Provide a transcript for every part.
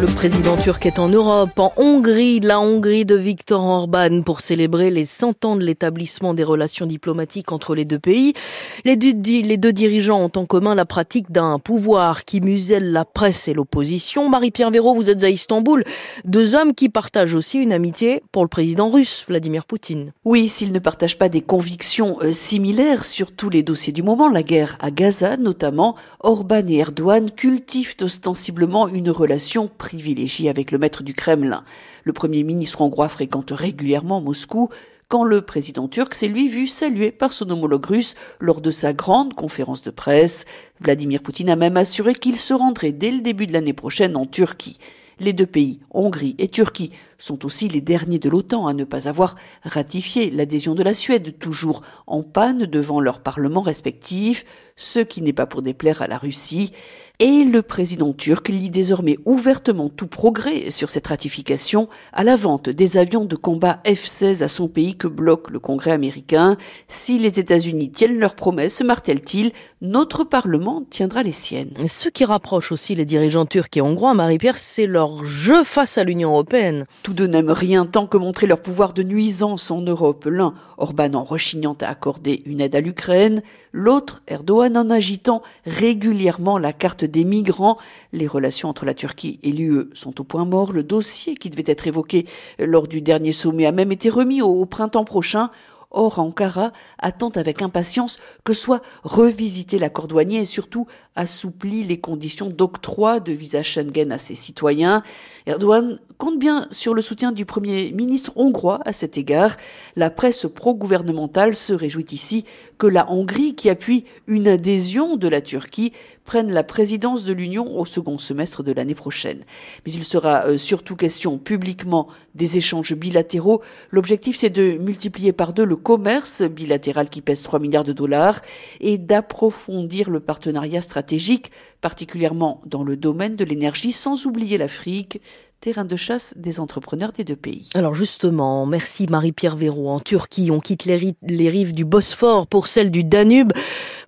Le président turc est en Europe, en Hongrie, la Hongrie de Viktor Orban pour célébrer les 100 ans de l'établissement des relations diplomatiques entre les deux pays. Les deux, dirigeants ont en commun la pratique d'un pouvoir qui muselle la presse et l'opposition. Marie-Pierre Véraud, vous êtes à Istanbul. Deux hommes qui partagent aussi une amitié pour le président russe, Vladimir Poutine. Oui, s'ils ne partagent pas des convictions euh, similaires sur tous les dossiers du moment, la guerre à Gaza notamment, Orban et Erdogan cultivent ostensiblement une relation privilégiée avec le maître du Kremlin. Le premier ministre hongrois fréquente régulièrement Moscou, quand le président turc s'est lui vu salué par son homologue russe lors de sa grande conférence de presse. Vladimir Poutine a même assuré qu'il se rendrait dès le début de l'année prochaine en Turquie. Les deux pays, Hongrie et Turquie, sont aussi les derniers de l'OTAN à ne pas avoir ratifié l'adhésion de la Suède, toujours en panne devant leurs parlements respectifs, ce qui n'est pas pour déplaire à la Russie. Et le président turc lit désormais ouvertement tout progrès sur cette ratification à la vente des avions de combat F-16 à son pays que bloque le Congrès américain. Si les États-Unis tiennent leurs promesses, martèle-t-il, notre Parlement tiendra les siennes. Ce qui rapproche aussi les dirigeants turcs et hongrois, Marie-Pierre, c'est leur jeu face à l'Union européenne. Tous deux n'aiment rien tant que montrer leur pouvoir de nuisance en Europe. L'un, Orban en rechignant à accorder une aide à l'Ukraine, l'autre, Erdogan en agitant régulièrement la carte des migrants. Les relations entre la Turquie et l'UE sont au point mort. Le dossier qui devait être évoqué lors du dernier sommet a même été remis au, printemps prochain. Or, Ankara attend avec impatience que soit revisité l'accord douanier et surtout assoupli les conditions d'octroi de visa Schengen à ses citoyens. Erdogan compte bien sur le soutien du Premier ministre hongrois à cet égard. La presse pro-gouvernementale se réjouit ici que la Hongrie, qui appuie une adhésion de la Turquie, prenne la présidence de l'Union au second semestre de l'année prochaine. Mais il sera euh, surtout question publiquement des échanges bilatéraux. L'objectif, c'est de multiplier par deux le commerce bilatéral qui pèse 3 milliards de dollars et d'approfondir le partenariat stratégique, particulièrement dans le domaine de l'énergie, sans oublier l'Afrique terrain de chasse des entrepreneurs des deux pays. Alors justement, merci Marie-Pierre Véraud. En Turquie, on quitte les, rives du Bosphore pour celles du Danube.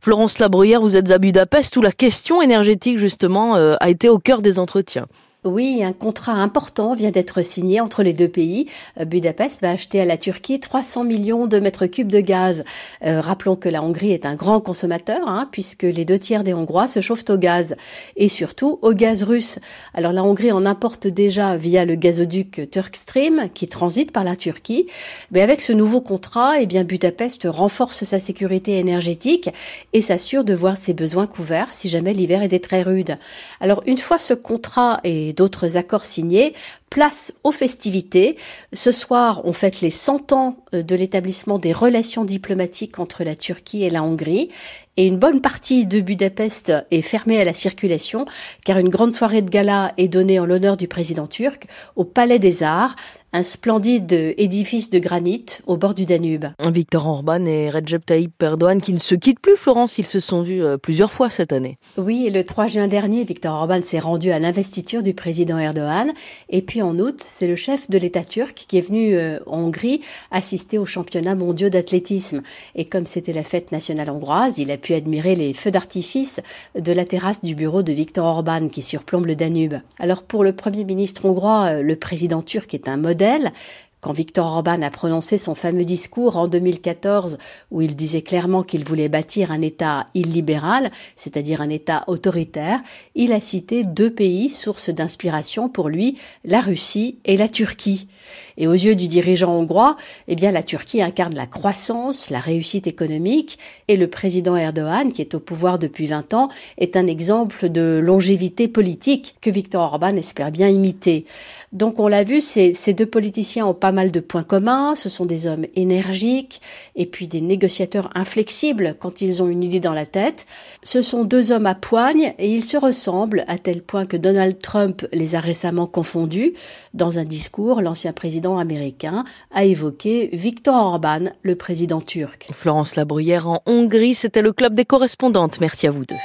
Florence Labruyère, vous êtes à Budapest où la question énergétique justement euh, a été au cœur des entretiens. Oui, un contrat important vient d'être signé entre les deux pays. Euh, Budapest va acheter à la Turquie 300 millions de mètres cubes de gaz. Euh, rappelons que la Hongrie est un grand consommateur, hein, puisque les deux tiers des Hongrois se chauffent au gaz, et surtout au gaz russe. Alors la Hongrie en importe déjà via le gazoduc Turkstream, qui transite par la Turquie. Mais avec ce nouveau contrat, eh bien Budapest renforce sa sécurité énergétique et s'assure de voir ses besoins couverts si jamais l'hiver était très rude. Alors une fois ce contrat est d'autres accords signés, place aux festivités. Ce soir, on fête les 100 ans euh, de l'établissement des relations diplomatiques entre la Turquie et la Hongrie. Et une bonne partie de Budapest est fermée à la circulation, car une grande soirée de gala est donnée en l'honneur du président turc au Palais des Arts, un splendide édifice de granit au bord du Danube. Victor Orban et Recep Tayyip Erdogan qui ne se quittent plus, Florence, ils se sont vus euh, plusieurs fois cette année. Oui, et le 3 juin dernier, Victor Orban s'est rendu à l'investiture du président Erdogan. Et puis en août, c'est le chef de l'État turc qui est venu euh, en Hongrie assister aux championnats mondiaux d'athlétisme. Et comme c'était la fête nationale hongroise, il a pu admirer les feux d'artifice de la terrasse du bureau de Victor Orban qui surplombe le Danube. Alors pour le premier ministre hongrois, euh, le président turc est un modèle quand Victor Orban a prononcé son fameux discours en 2014 où il disait clairement qu'il voulait bâtir un État illibéral, c'est-à-dire un État autoritaire, il a cité deux pays sources d'inspiration pour lui, la Russie et la Turquie. Et aux yeux du dirigeant hongrois, eh bien la Turquie incarne la croissance, la réussite économique et le président Erdogan, qui est au pouvoir depuis 20 ans, est un exemple de longévité politique que Victor Orban espère bien imiter. Donc on l'a vu, ces, deux politiciens ont pas mal de points communs, ce sont des hommes énergiques et puis des négociateurs inflexibles quand ils ont une idée dans la tête. Ce sont deux hommes à poigne et ils se ressemblent à tel point que Donald Trump les a récemment confondus. Dans un discours, l'ancien américain a évoqué Viktor Orban, le président turc. Florence Labruyère en Hongrie, c'était le club des correspondantes. Merci à vous deux.